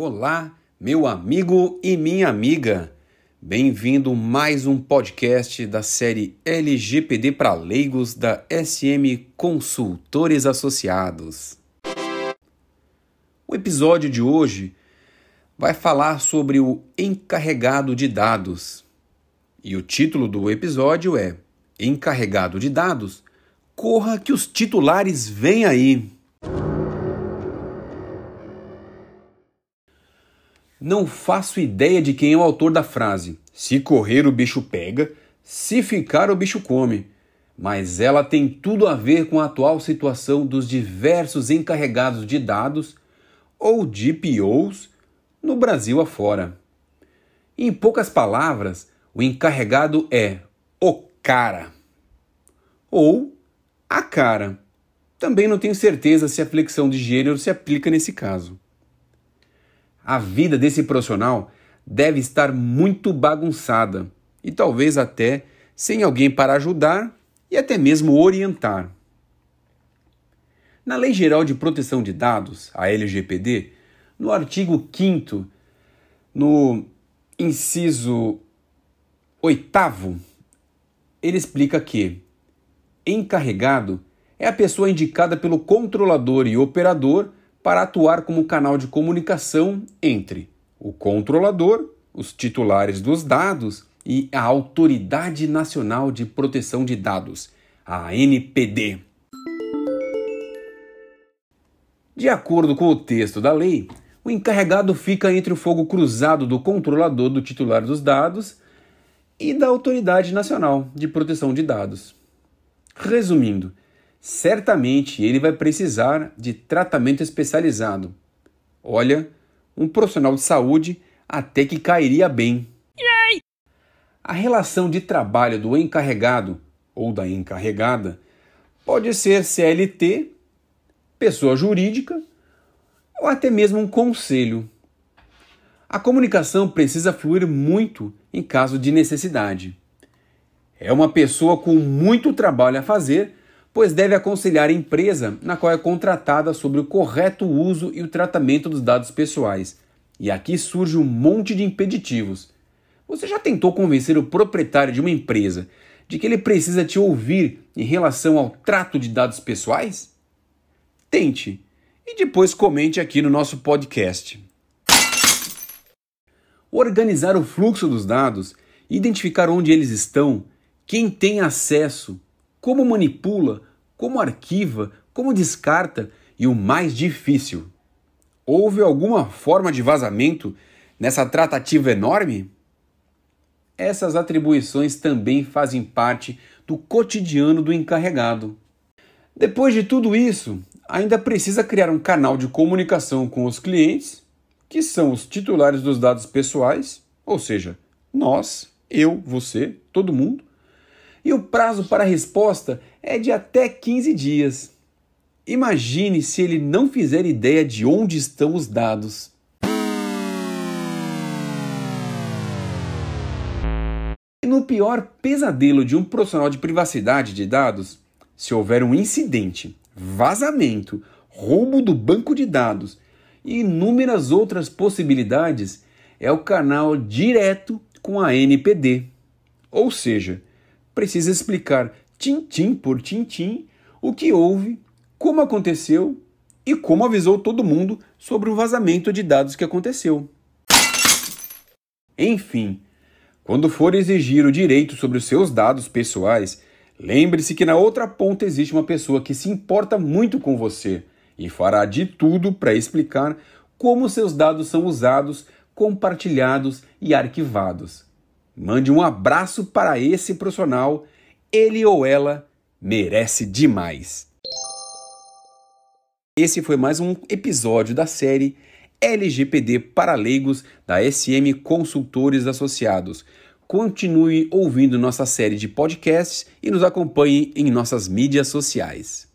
Olá, meu amigo e minha amiga. Bem-vindo mais um podcast da série LGPD para leigos da SM Consultores Associados. O episódio de hoje vai falar sobre o encarregado de dados. E o título do episódio é Encarregado de dados. Corra que os titulares vêm aí. Não faço ideia de quem é o autor da frase. Se correr, o bicho pega, se ficar, o bicho come. Mas ela tem tudo a ver com a atual situação dos diversos encarregados de dados ou DPOs no Brasil afora. Em poucas palavras, o encarregado é o cara ou a cara. Também não tenho certeza se a flexão de gênero se aplica nesse caso. A vida desse profissional deve estar muito bagunçada e talvez até sem alguém para ajudar e até mesmo orientar. Na Lei Geral de Proteção de Dados, a LGPD, no artigo 5 no inciso 8 ele explica que encarregado é a pessoa indicada pelo controlador e operador para atuar como canal de comunicação entre o controlador, os titulares dos dados e a Autoridade Nacional de Proteção de Dados, a NPD. De acordo com o texto da lei, o encarregado fica entre o fogo cruzado do controlador do titular dos dados e da Autoridade Nacional de Proteção de Dados. Resumindo, certamente ele vai precisar de tratamento especializado. Olha, um profissional de saúde até que cairia bem. Yay! A relação de trabalho do encarregado ou da encarregada pode ser CLT, pessoa jurídica ou até mesmo um conselho. A comunicação precisa fluir muito em caso de necessidade. É uma pessoa com muito trabalho a fazer pois deve aconselhar a empresa na qual é contratada sobre o correto uso e o tratamento dos dados pessoais. E aqui surge um monte de impeditivos. Você já tentou convencer o proprietário de uma empresa de que ele precisa te ouvir em relação ao trato de dados pessoais? Tente e depois comente aqui no nosso podcast. Organizar o fluxo dos dados, identificar onde eles estão, quem tem acesso, como manipula, como arquiva, como descarta e o mais difícil: houve alguma forma de vazamento nessa tratativa enorme? Essas atribuições também fazem parte do cotidiano do encarregado. Depois de tudo isso, ainda precisa criar um canal de comunicação com os clientes, que são os titulares dos dados pessoais, ou seja, nós, eu, você, todo mundo, e o prazo para a resposta é de até 15 dias. Imagine se ele não fizer ideia de onde estão os dados. E no pior pesadelo de um profissional de privacidade de dados, se houver um incidente, vazamento, roubo do banco de dados e inúmeras outras possibilidades, é o canal direto com a NPD. Ou seja, precisa explicar tintim por tintim o que houve, como aconteceu e como avisou todo mundo sobre o vazamento de dados que aconteceu. Enfim, quando for exigir o direito sobre os seus dados pessoais, lembre-se que na outra ponta existe uma pessoa que se importa muito com você e fará de tudo para explicar como seus dados são usados, compartilhados e arquivados. Mande um abraço para esse profissional, ele ou ela merece demais. Esse foi mais um episódio da série LGPD para leigos da SM Consultores Associados. Continue ouvindo nossa série de podcasts e nos acompanhe em nossas mídias sociais.